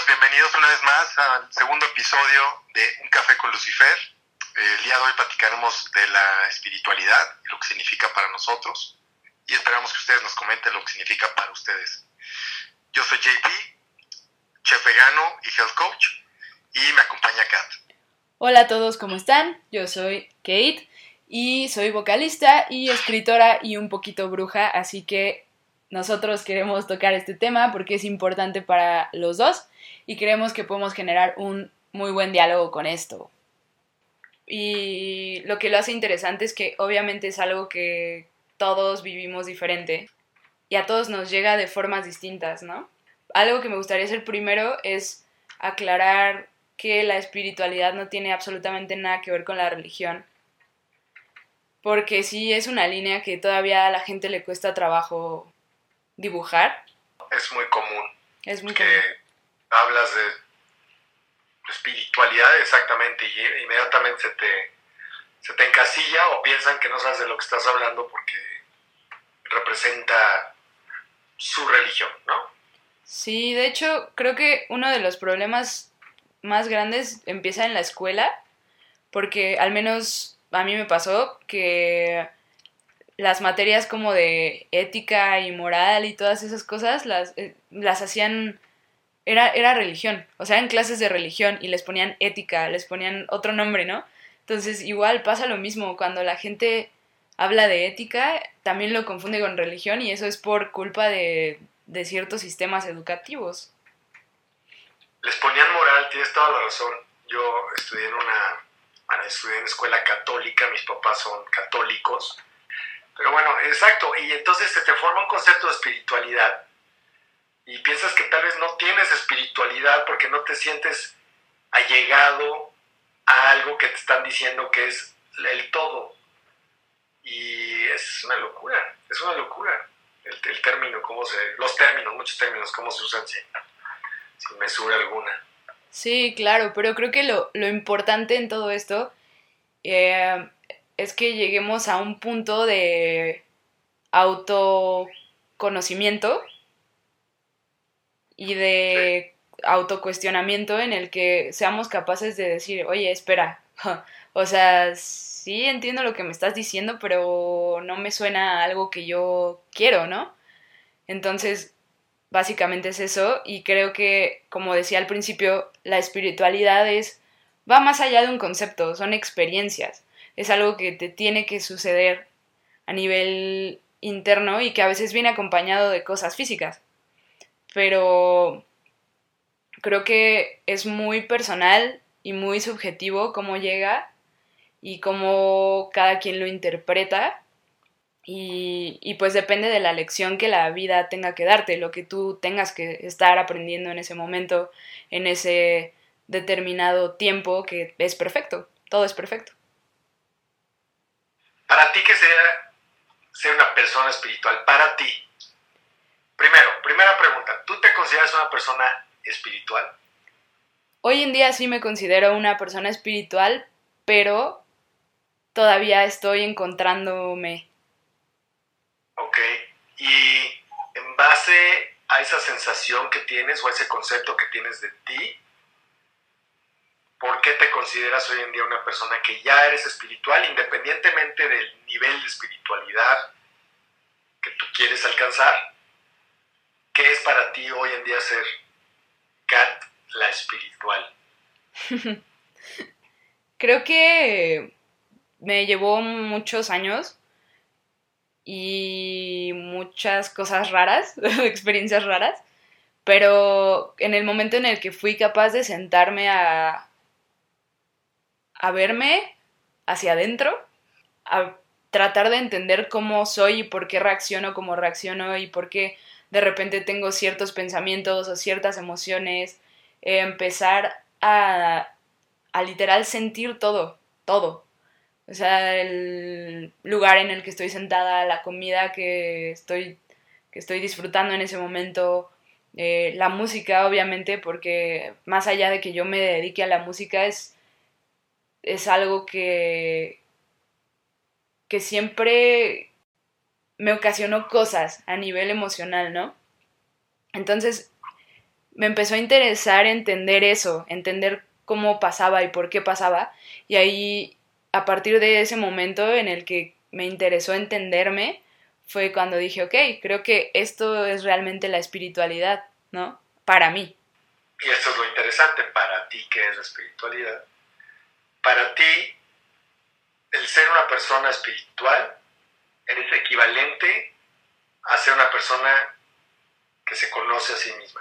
amigos, bienvenidos una vez más al segundo episodio de Un Café con Lucifer. El día de hoy platicaremos de la espiritualidad y lo que significa para nosotros y esperamos que ustedes nos comenten lo que significa para ustedes. Yo soy JP, chef vegano y health coach y me acompaña Kat. Hola a todos, ¿cómo están? Yo soy Kate y soy vocalista y escritora y un poquito bruja, así que nosotros queremos tocar este tema porque es importante para los dos y creemos que podemos generar un muy buen diálogo con esto. Y lo que lo hace interesante es que obviamente es algo que todos vivimos diferente y a todos nos llega de formas distintas, ¿no? Algo que me gustaría hacer primero es aclarar que la espiritualidad no tiene absolutamente nada que ver con la religión. Porque sí es una línea que todavía a la gente le cuesta trabajo dibujar. Es muy común. Es muy que común. Hablas de espiritualidad exactamente y inmediatamente se te, se te encasilla o piensan que no sabes de lo que estás hablando porque representa su religión, ¿no? Sí, de hecho, creo que uno de los problemas más grandes empieza en la escuela, porque al menos a mí me pasó que las materias como de ética y moral y todas esas cosas las, eh, las hacían, era, era religión, o sea, en clases de religión y les ponían ética, les ponían otro nombre, ¿no? Entonces igual pasa lo mismo, cuando la gente habla de ética, también lo confunde con religión y eso es por culpa de, de ciertos sistemas educativos. Les ponían moral, tienes toda la razón. Yo estudié en una, bueno, estudié en escuela católica, mis papás son católicos. Pero bueno, exacto, y entonces se te forma un concepto de espiritualidad y piensas que tal vez no tienes espiritualidad porque no te sientes allegado a algo que te están diciendo que es el todo. Y es una locura, es una locura el, el término, cómo se, los términos, muchos términos, cómo se usan sin, mesura alguna. Sí, claro, pero creo que lo, lo importante en todo esto eh, es que lleguemos a un punto de autoconocimiento y de autocuestionamiento en el que seamos capaces de decir, oye, espera, o sea, sí entiendo lo que me estás diciendo, pero no me suena algo que yo quiero, ¿no? Entonces, básicamente es eso y creo que, como decía al principio, la espiritualidad es, va más allá de un concepto, son experiencias, es algo que te tiene que suceder a nivel interno y que a veces viene acompañado de cosas físicas, pero creo que es muy personal y muy subjetivo cómo llega y cómo cada quien lo interpreta y, y, pues depende de la lección que la vida tenga que darte, lo que tú tengas que estar aprendiendo en ese momento, en ese determinado tiempo que es perfecto, todo es perfecto. Para ti, ¿qué sería ser una persona espiritual? Para ti. Primero, primera pregunta, ¿tú te consideras una persona espiritual? Hoy en día sí me considero una persona espiritual, pero todavía estoy encontrándome. Ok, y en base a esa sensación que tienes o a ese concepto que tienes de ti, ¿por qué te consideras hoy en día una persona que ya eres espiritual, independientemente del nivel de espiritualidad que tú quieres alcanzar? ¿Qué es para ti hoy en día ser Kat la espiritual? Creo que me llevó muchos años y muchas cosas raras, experiencias raras, pero en el momento en el que fui capaz de sentarme a, a verme hacia adentro, a tratar de entender cómo soy y por qué reacciono como reacciono y por qué de repente tengo ciertos pensamientos o ciertas emociones, empezar a, a literal sentir todo, todo. O sea, el lugar en el que estoy sentada, la comida que estoy, que estoy disfrutando en ese momento, eh, la música, obviamente, porque más allá de que yo me dedique a la música, es, es algo que, que siempre me ocasionó cosas a nivel emocional, ¿no? Entonces, me empezó a interesar entender eso, entender cómo pasaba y por qué pasaba. Y ahí, a partir de ese momento en el que me interesó entenderme, fue cuando dije, ok, creo que esto es realmente la espiritualidad, ¿no? Para mí. Y esto es lo interesante, para ti, ¿qué es la espiritualidad? Para ti, el ser una persona espiritual es equivalente a ser una persona que se conoce a sí misma.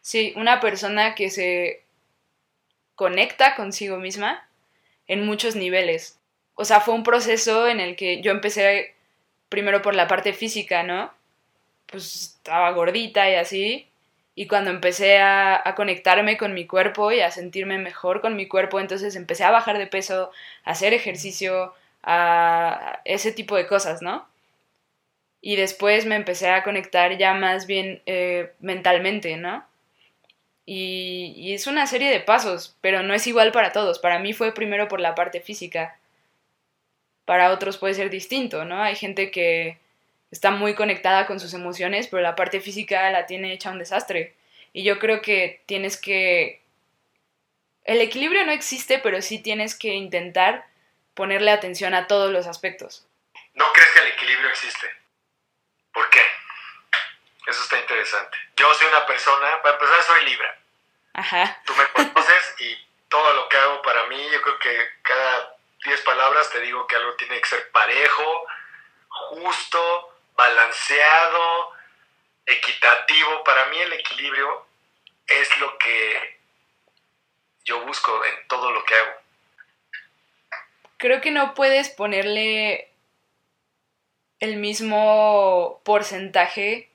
Sí, una persona que se conecta consigo misma en muchos niveles. O sea, fue un proceso en el que yo empecé primero por la parte física, ¿no? Pues estaba gordita y así. Y cuando empecé a, a, conectarme con mi cuerpo y a sentirme mejor con mi cuerpo, entonces empecé a bajar de peso, a hacer ejercicio, a ese tipo de cosas, ¿no? Y después me empecé a conectar ya más bien eh, mentalmente, ¿no? Y, y, es una serie de pasos, pero no es igual para todos. Para mí fue primero por la parte física. Para otros puede ser distinto, ¿no? Hay gente que está muy conectada con sus emociones, pero la parte física la tiene hecha un desastre. Y yo creo que tienes que... El equilibrio no existe, pero sí tienes que intentar ponerle atención a todos los aspectos. ¿No crees que el equilibrio existe? ¿Por qué? Eso está interesante. Yo soy una persona, para empezar soy Libra. Ajá. Tú me conoces y todo lo que hago para mí, yo creo que cada 10 palabras te digo que algo tiene que ser parejo, justo, balanceado, equitativo. Para mí el equilibrio es lo que yo busco en todo lo que hago. Creo que no puedes ponerle el mismo porcentaje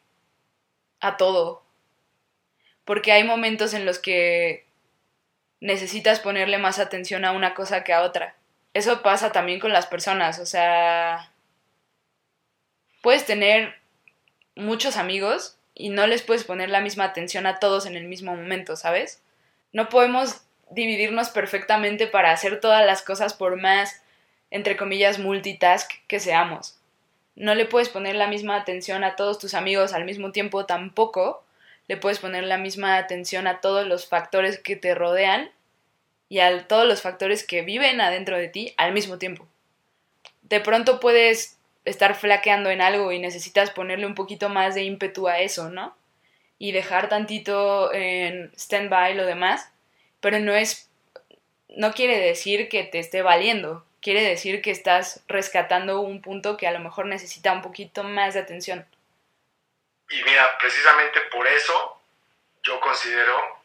a todo. Porque hay momentos en los que necesitas ponerle más atención a una cosa que a otra. Eso pasa también con las personas, o sea, puedes tener muchos amigos y no les puedes poner la misma atención a todos en el mismo momento, ¿sabes? No podemos dividirnos perfectamente para hacer todas las cosas por más, entre comillas, multitask que seamos no le puedes poner la misma atención a todos tus amigos al mismo tiempo tampoco, le puedes poner la misma atención a todos los factores que te rodean y a todos los factores que viven adentro de ti al mismo tiempo. De pronto puedes estar flaqueando en algo y necesitas ponerle un poquito más de ímpetu a eso, ¿no? Y dejar tantito en stand-by lo demás, pero no es no quiere decir que te esté valiendo, quiere decir que estás rescatando un punto que a lo mejor necesita un poquito más de atención. Y mira, precisamente por eso yo considero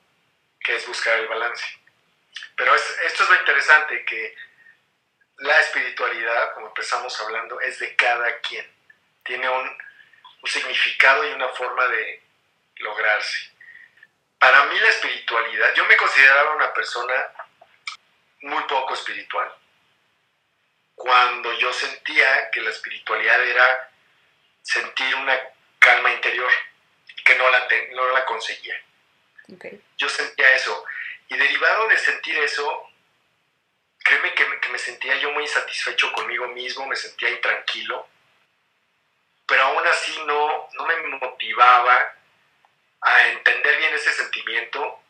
que es buscar el balance. Pero esto es lo interesante, que la espiritualidad, como empezamos hablando, es de cada quien. Tiene un, un significado y una forma de lograrse. Para mí la espiritualidad, yo me consideraba una persona muy poco espiritual cuando yo sentía que la espiritualidad era sentir una calma interior, que no la, no la conseguía. Yo sentía eso. Y derivado de sentir eso, créeme que, que, me sentía yo muy insatisfecho conmigo mismo, me sentía intranquilo, pero aún así no, no me motivaba a entender bien ese sentimiento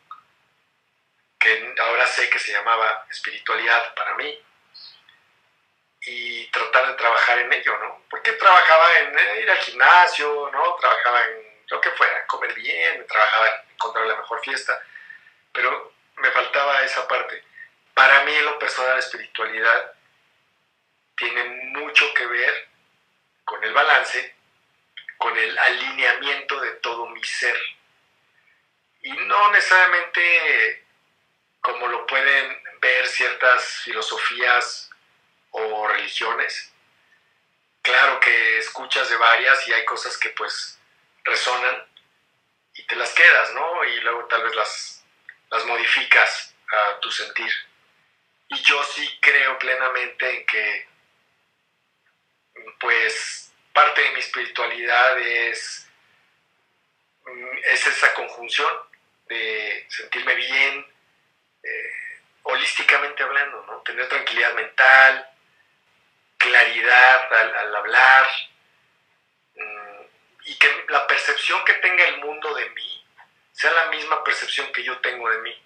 que ahora sé que se llamaba espiritualidad para mí y tratar de trabajar en ello, ¿no? Porque trabajaba en eh, ir al gimnasio, ¿no? Trabajaba en lo que fuera, comer bien, trabajaba en encontrar la mejor fiesta, pero me faltaba esa parte. Para mí, en lo personal, la espiritualidad tiene mucho que ver con el balance, con el alineamiento de todo mi ser. Y no necesariamente como lo pueden ver ciertas filosofías o religiones. Claro que escuchas de varias y hay cosas que pues resonan y te las quedas, ¿no? Y luego tal vez las, las modificas a tu sentir. Y yo sí creo plenamente en que pues parte de mi espiritualidad es, es esa conjunción de sentirme bien, eh, holísticamente hablando, ¿no? Tener tranquilidad mental, claridad al, hablar mm, y que la percepción que tenga el mundo de mí sea la misma percepción que yo tengo de mí.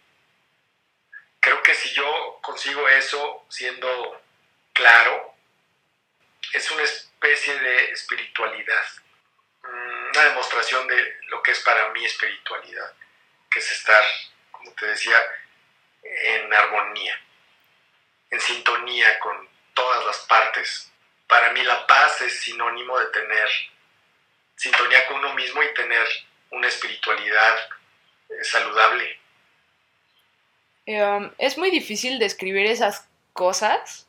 Creo que si yo consigo eso siendo claro, es una especie de espiritualidad, mm, una demostración de lo que es para mí espiritualidad, estar, como te decía, en armonía, en sintonía con todas las partes. Para mí la paz es sinónimo de tener sintonía con uno mismo y tener una espiritualidad eh, saludable. Um, es muy difícil describir esas cosas,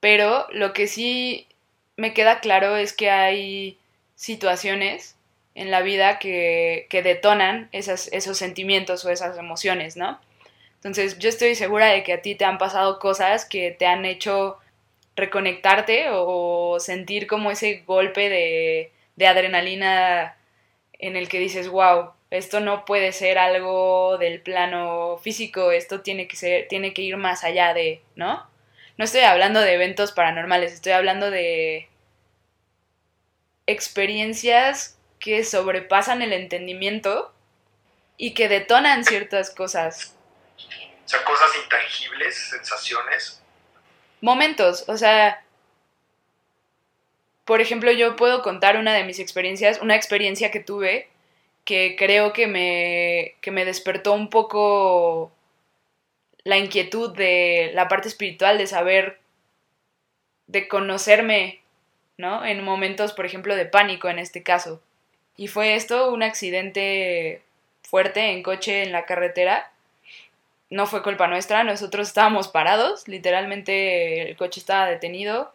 pero lo que sí me queda claro es que hay situaciones en la vida que, que detonan esos sentimientos o esas emociones, ¿no? Entonces yo estoy segura de que a ti te han pasado cosas que te han hecho reconectarte o sentir como ese golpe de, de adrenalina en el que dices, wow, esto no puede ser algo del plano físico, esto tiene que ser, tiene que ir más allá de, ¿no? No estoy hablando de eventos paranormales, estoy hablando de experiencias que sobrepasan el entendimiento y que detonan ciertas cosas. O sea, cosas intangibles, sensaciones. Momentos, o sea, por ejemplo, yo puedo contar una de mis experiencias, una experiencia que tuve que creo que me, que me despertó un poco la inquietud de la parte espiritual, de saber, de conocerme, ¿no? En momentos, por ejemplo, de pánico en este caso. Y fue esto un accidente fuerte en coche en la carretera no fue culpa nuestra, nosotros estábamos parados, literalmente el coche estaba detenido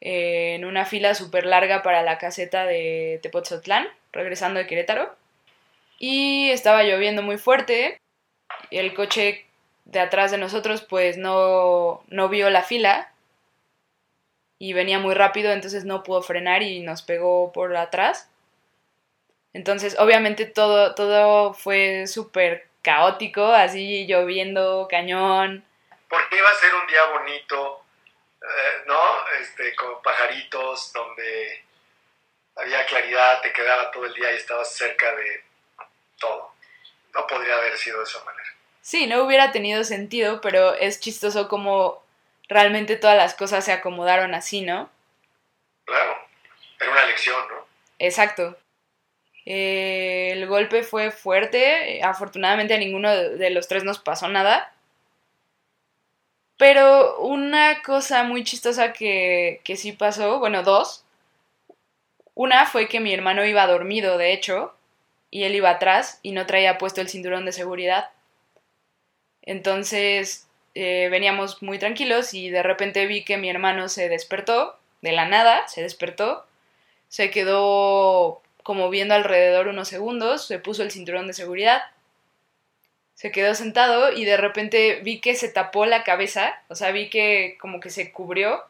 eh, en una fila súper larga para la caseta de Tepoztlán, regresando de Querétaro. Y estaba lloviendo muy fuerte, el coche de atrás de nosotros pues no, no vio la fila y venía muy rápido, entonces no pudo frenar y nos pegó por atrás. Entonces, obviamente todo, todo fue súper caótico, así lloviendo, cañón. Porque iba a ser un día bonito, eh, ¿no? Este, con pajaritos, donde había claridad, te quedaba todo el día y estabas cerca de todo. No podría haber sido de esa manera. Sí, no hubiera tenido sentido, pero es chistoso como realmente todas las cosas se acomodaron así, ¿no? Claro, era una lección, ¿no? Exacto. Eh, el golpe fue fuerte, afortunadamente a ninguno de los tres nos pasó nada. Pero una cosa muy chistosa que, que sí pasó, bueno, dos. Una fue que mi hermano iba dormido, de hecho, y él iba atrás y no traía puesto el cinturón de seguridad. Entonces eh, veníamos muy tranquilos y de repente vi que mi hermano se despertó, de la nada, se despertó, se quedó como viendo alrededor unos segundos, se puso el cinturón de seguridad, se quedó sentado y de repente vi que se tapó la cabeza, o sea, vi que como que se cubrió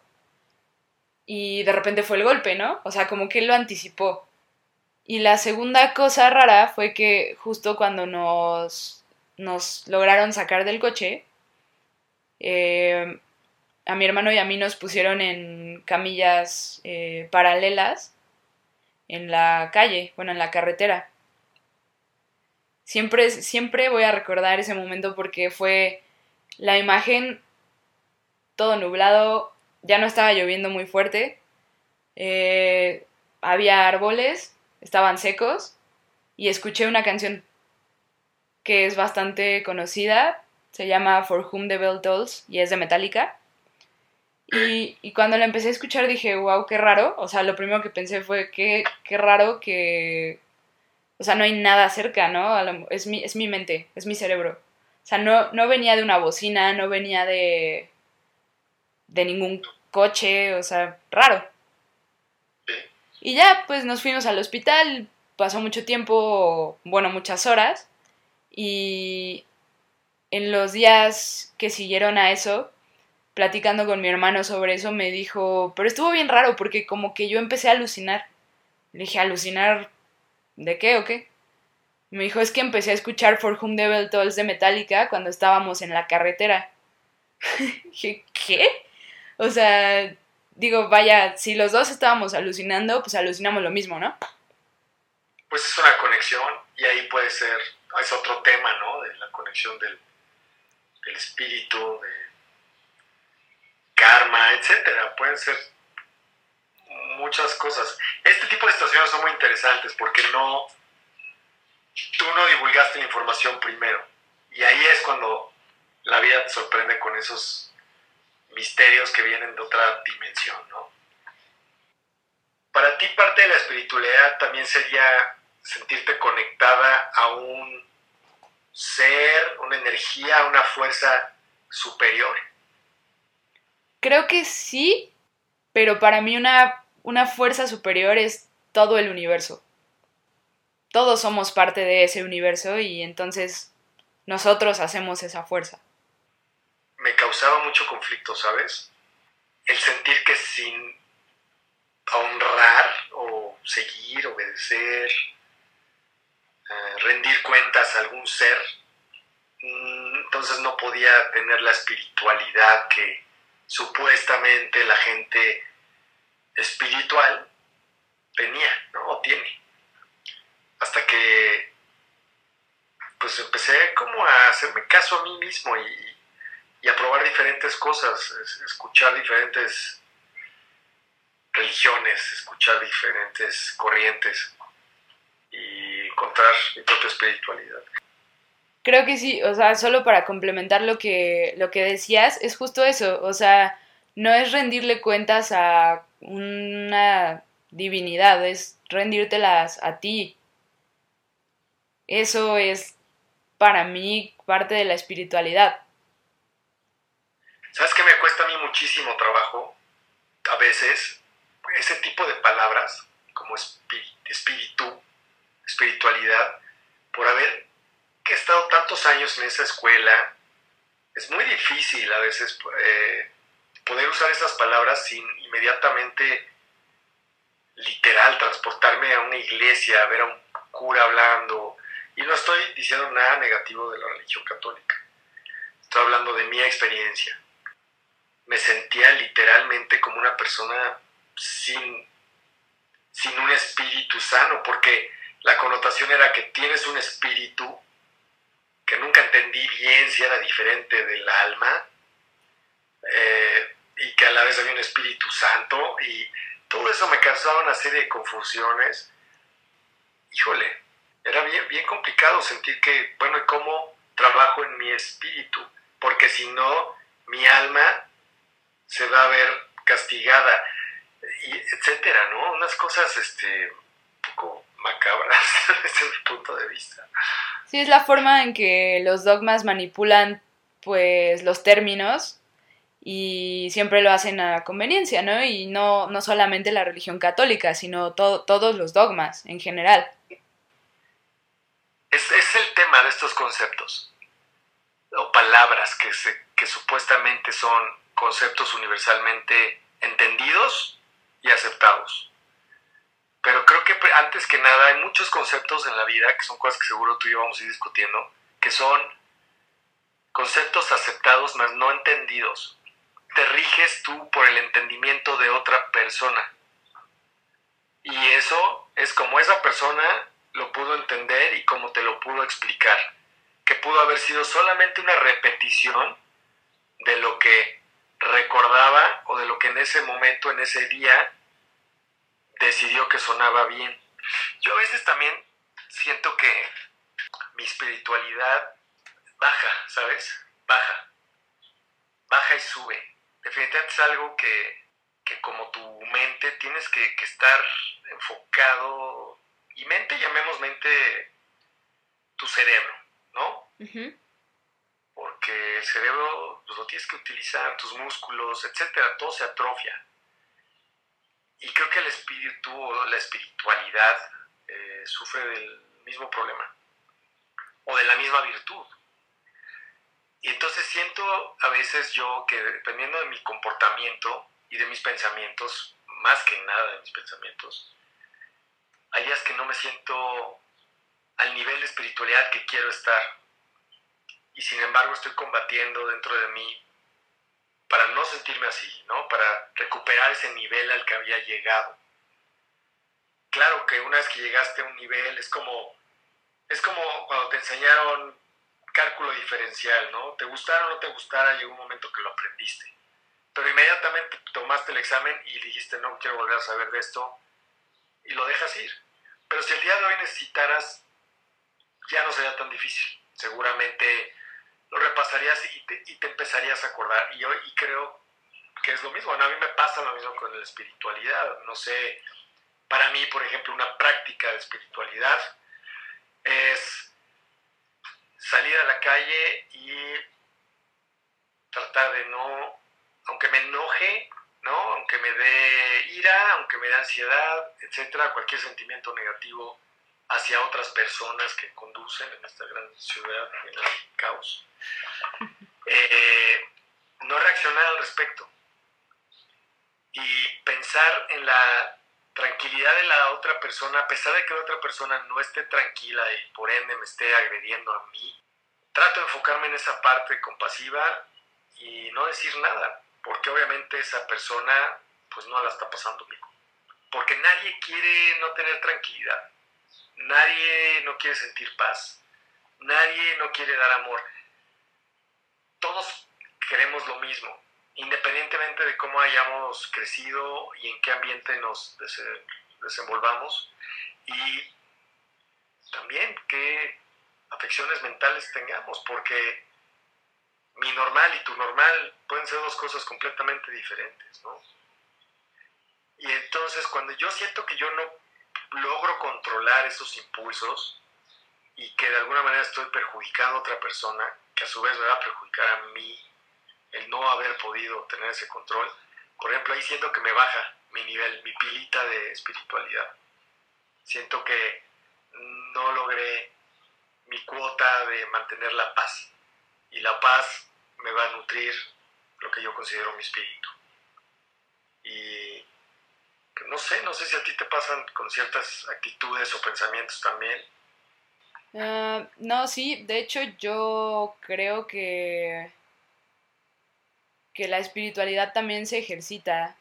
y de repente fue el golpe, ¿no? O sea, como que él lo anticipó. Y la segunda cosa rara fue que justo cuando nos, nos lograron sacar del coche, eh, a mi hermano y a mí nos pusieron en camillas eh, paralelas en la calle, bueno, en la carretera. Siempre, siempre voy a recordar ese momento porque fue la imagen todo nublado, ya no estaba lloviendo muy fuerte, eh, había árboles, estaban secos y escuché una canción que es bastante conocida, se llama For Whom the Bell Tolls y es de Metallica. Y, cuando la empecé a escuchar dije, wow, qué raro. O sea, lo primero que pensé fue, qué, qué raro que... O sea, no hay nada cerca, ¿no? Es mi, es mi mente, es mi cerebro. O sea, no, no venía de una bocina, no venía de... de ningún coche, o sea, raro. Y ya, pues nos fuimos al hospital, pasó mucho tiempo, bueno, muchas horas. Y en los días que siguieron a eso, platicando con mi hermano sobre eso, me dijo, pero estuvo bien raro porque como que yo empecé a alucinar. Le dije, ¿alucinar de qué o qué? Me dijo, es que empecé a escuchar For Whom the Bell Tolls de Metallica cuando estábamos en la carretera. dije, ¿qué? O sea, digo, vaya, si los dos estábamos alucinando, pues alucinamos lo mismo, ¿no? Pues es una conexión y ahí puede ser es otro tema, ¿no? De la conexión del, del espíritu, de karma, etcétera. Pueden ser muchas cosas. Este tipo de situaciones son muy interesantes porque no, tú no divulgaste la información primero. Y ahí es cuando la vida te sorprende con esos misterios que vienen de otra dimensión, ¿no? Para ti parte de la espiritualidad también sería sentirte conectada a un ser, una energía, una fuerza superior. Creo que sí, pero para mí una, una fuerza superior es todo el universo. Todos somos parte de ese universo y entonces nosotros hacemos esa fuerza. Me causaba mucho conflicto, ¿sabes? El sentir que sin honrar o seguir, obedecer, eh, rendir cuentas a algún ser, mm, entonces no podía tener la espiritualidad que supuestamente la gente espiritual tenía, ¿no? O tiene. Hasta que pues empecé como a hacerme caso a mí mismo y, y a probar diferentes cosas, escuchar diferentes religiones, escuchar diferentes corrientes y encontrar mi propia espiritualidad. Creo que sí, o sea, solo para complementar lo que, lo que decías, es justo eso, o sea, no es rendirle cuentas a una divinidad, es rendírtelas a ti. Eso es para mí parte de la espiritualidad. ¿Sabes qué me cuesta a mí muchísimo trabajo? A veces, ese tipo de palabras, como espíritu, espiritualidad, por haber estado tantos años en esa escuela, es muy difícil a veces eh, poder usar esas palabras sin inmediatamente, literal, transportarme a una iglesia, a ver a un cura hablando. Y no estoy diciendo nada negativo de la religión católica. Estoy hablando de mi experiencia. Me sentía literalmente como una persona sin, sin un espíritu sano, porque la connotación era que tienes un espíritu que nunca entendí bien si era diferente del alma, eh, y que a la vez había un Espíritu Santo y todo eso me causaba una serie de confusiones. Híjole, era bien, bien complicado sentir que, bueno, ¿y cómo trabajo en mi espíritu? Porque si no, mi alma se va a ver castigada, y etcétera, ¿no? Unas cosas, este, un poco macabras desde mi punto de vista. Sí, es la forma en que los dogmas manipulan, pues, los términos y siempre lo hacen a conveniencia, ¿no? Y no, no solamente la religión católica, sino todos los dogmas en general. Es, es, el tema de estos conceptos, o palabras que, se, que supuestamente son conceptos universalmente entendidos y aceptados. Pero creo que antes que nada hay muchos conceptos en la vida, que son cosas que seguro tú y yo vamos a ir discutiendo, que son conceptos aceptados, mas no entendidos te riges tú por el entendimiento de otra persona. Y eso es como esa persona lo pudo entender y como te lo pudo explicar, que pudo haber sido solamente una repetición de lo que recordaba o de lo que en ese momento, en ese día, decidió que sonaba bien. Yo a veces también siento que mi espiritualidad baja, ¿sabes? Baja. Baja y sube definitivamente es algo que, como tu mente tienes que, estar enfocado, y mente llamemos mente tu cerebro, ¿no? Porque el cerebro pues, lo tienes que utilizar, tus músculos, etcétera, todo se atrofia. Y creo que el espíritu o la espiritualidad eh, sufre del mismo problema o de la misma virtud. Y entonces siento a veces yo que dependiendo de mi comportamiento y de mis pensamientos, más que nada de mis pensamientos, hay días que no me siento al nivel de espiritualidad que quiero estar. Y sin embargo estoy combatiendo dentro de mí para no sentirme así, ¿no? Para recuperar ese nivel al que había llegado. Claro que una vez que llegaste a un nivel es como Es como cuando te enseñaron cálculo diferencial, ¿no? Te gustara o no te gustara, llegó un momento que lo aprendiste. Pero inmediatamente tomaste el examen y dijiste, no quiero volver a saber de esto, y lo dejas ir. Pero si el día de hoy necesitaras, ya no sería tan difícil. Seguramente lo repasarías y te, y te empezarías a acordar. Y hoy y creo que es lo mismo. a mí me pasa lo mismo con la espiritualidad. No sé, para mí, por ejemplo, una práctica de espiritualidad es salir a la calle y tratar de no, aunque me enoje, ¿no? aunque me dé ira, aunque me dé ansiedad, etcétera, cualquier sentimiento negativo hacia otras personas que conducen en esta gran ciudad, en el caos, eh, no reaccionar al respecto y pensar en la tranquilidad de la otra persona, a pesar de que la otra persona no esté tranquila y por ende me esté agrediendo a mí, trato de enfocarme en esa parte compasiva y no decir nada, porque obviamente esa persona pues no la está pasando bien. Porque nadie quiere no tener tranquilidad, nadie no quiere sentir paz, nadie no quiere dar amor. Todos queremos lo mismo, independientemente de cómo hayamos crecido y en qué ambiente nos desenvolvamos y también qué afecciones mentales tengamos, porque mi normal y tu normal pueden ser dos cosas completamente diferentes, ¿no? Y entonces cuando yo siento que yo no logro controlar esos impulsos y que de alguna manera estoy perjudicando a otra persona, que a su vez me va a perjudicar a mí el no haber podido tener ese control, por ejemplo, ahí siento que me baja mi nivel, mi pilita de espiritualidad. Siento que no logré mi cuota de mantener la paz. Y la paz me va a nutrir lo que yo considero mi espíritu. Y no sé, no sé si a ti te pasan con ciertas actitudes o pensamientos también. Ah, no, sí, de hecho yo creo que que la espiritualidad también se ejercita,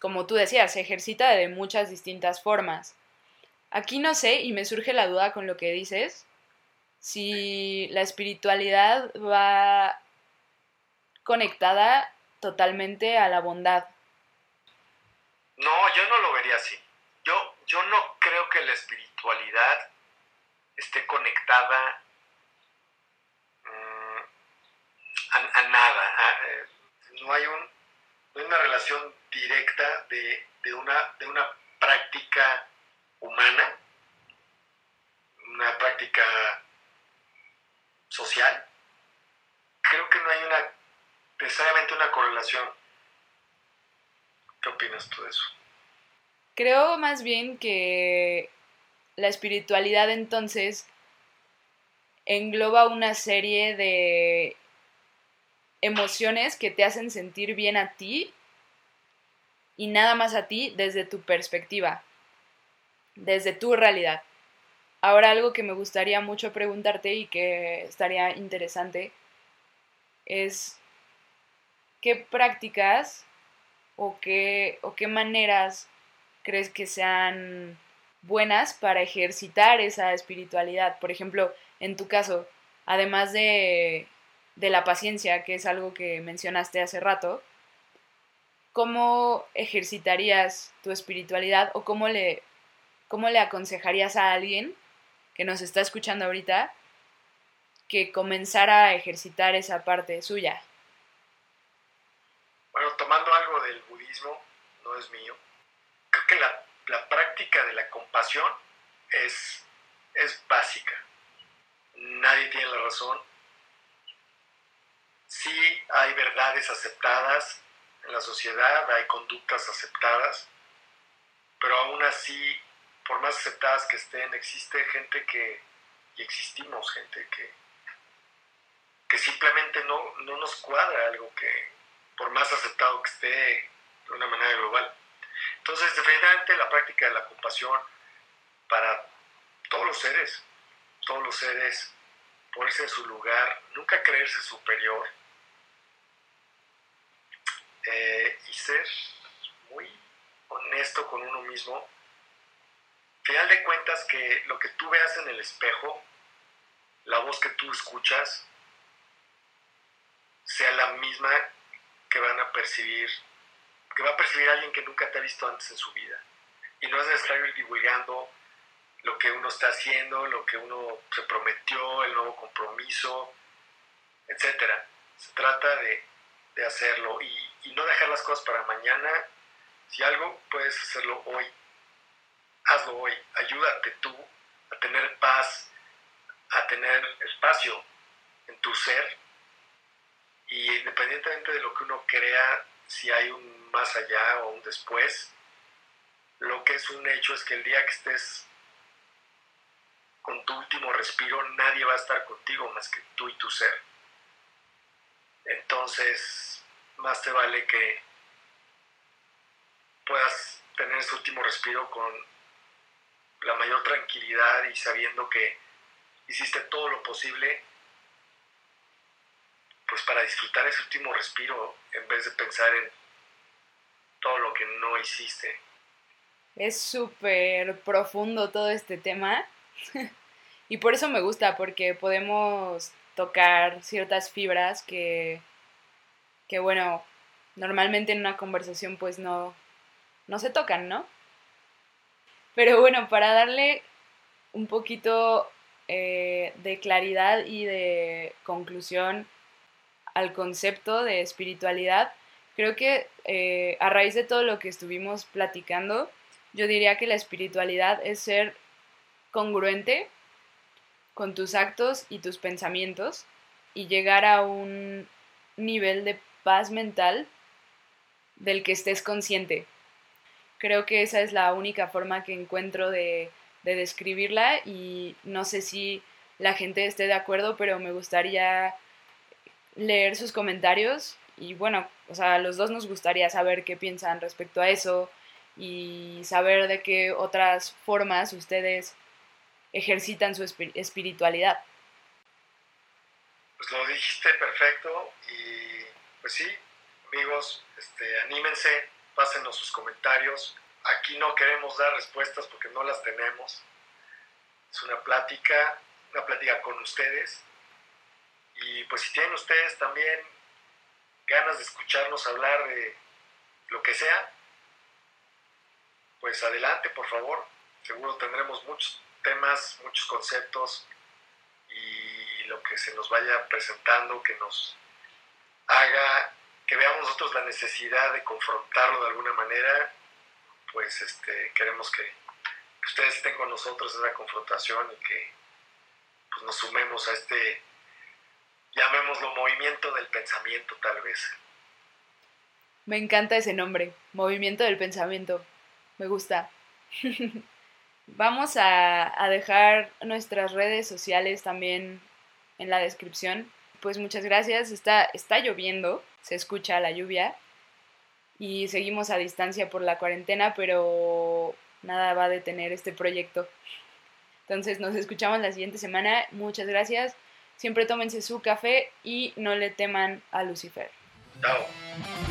como tú decías, se ejercita de muchas distintas formas. Aquí no sé, y me surge la duda con lo que dices, si la espiritualidad va conectada totalmente a la bondad. No, yo no lo vería así. Yo, yo no creo que la espiritualidad esté conectada mm, a, nada. Eh, no hay, un, una relación directa de, una, de una práctica humana, una práctica social. Creo que no hay una necesariamente una correlación. ¿Qué opinas tú de eso? Creo más bien que la espiritualidad entonces engloba una serie de emociones que te hacen sentir bien a ti y nada más a ti desde tu perspectiva, desde tu realidad. Ahora algo que me gustaría mucho preguntarte y que estaría interesante es qué prácticas o qué, o qué maneras crees que sean buenas para ejercitar esa espiritualidad. Por ejemplo, en tu caso, además de de la paciencia, que es algo que mencionaste hace rato, ¿cómo ejercitarías tu espiritualidad o cómo le, cómo le aconsejarías a alguien que nos está escuchando ahorita que comenzara a ejercitar esa parte suya? Bueno, tomando algo no es mío, creo que la, la práctica de la compasión es, es básica. Nadie tiene la razón, sí hay verdades aceptadas en la sociedad, hay conductas aceptadas, pero aún así, por más aceptadas que estén, existe gente que, y existimos gente que, que simplemente no, no nos cuadra algo que, por más aceptado que esté de una manera global. Entonces, definitivamente la práctica de la compasión para todos los seres, todos los seres, ponerse en su lugar, nunca creerse superior, eh, y ser muy honesto con uno mismo final de cuentas que lo que tú veas en el espejo, la voz que tú escuchas, sea la misma que van a percibir, que va a percibir alguien que nunca te ha visto antes en su vida. Y no es necesario ir divulgando lo que uno está haciendo, lo que uno se prometió, el nuevo compromiso, etc. Se trata de, hacerlo y, y no dejar las cosas para mañana. Si algo, puedes hacerlo hoy. Hazlo hoy. Ayúdate tú a tener paz, a tener espacio en tu ser. Y independientemente de lo que uno crea, si hay un más allá o un después, lo que es un hecho es que el día que estés con tu último respiro, nadie va a estar contigo más que tú y tu ser. Entonces, más te vale que puedas tener ese último respiro con la mayor tranquilidad y sabiendo que hiciste todo lo posible pues para disfrutar ese último respiro en vez de pensar en que no hiciste. Es súper profundo todo este tema y por eso me gusta, porque podemos tocar ciertas fibras que, que bueno, normalmente en una conversación pues no, no se tocan, ¿no? Pero bueno, para darle un poquito eh, de claridad y de conclusión al concepto de espiritualidad, creo que eh, a raíz de todo lo que estuvimos platicando, yo diría que la espiritualidad es ser congruente con tus actos y tus pensamientos y llegar a un nivel de paz mental del que estés consciente. Creo que esa es la única forma que encuentro de, de describirla y no sé si la gente esté de acuerdo, pero me gustaría leer sus comentarios y bueno, o sea, a los dos nos gustaría saber qué piensan respecto a eso y saber de qué otras formas ustedes ejercitan su espiritualidad. Pues lo dijiste perfecto y pues sí, amigos, este, anímense, pásenos sus comentarios. Aquí no queremos dar respuestas porque no las tenemos. Es una plática, una plática con ustedes. Y pues si tienen ustedes también ganas de escucharnos hablar de lo que sea, pues adelante, por favor. Seguro tendremos muchos temas, muchos conceptos y lo que se nos vaya presentando que nos haga que veamos nosotros la necesidad de confrontarlo de alguna manera, pues este, queremos que, ustedes estén con nosotros en esa confrontación y que pues, nos sumemos a este, llamémoslo, movimiento del pensamiento tal vez. Me encanta ese nombre, movimiento del pensamiento. Me gusta. Vamos a, a, dejar nuestras redes sociales también en la descripción. Pues muchas gracias. Está, está lloviendo, se escucha la lluvia y seguimos a distancia por la cuarentena, pero nada va a detener este proyecto. Entonces nos escuchamos la siguiente semana. Muchas gracias. Siempre tómense su café y no le teman a Lucifer. Chao.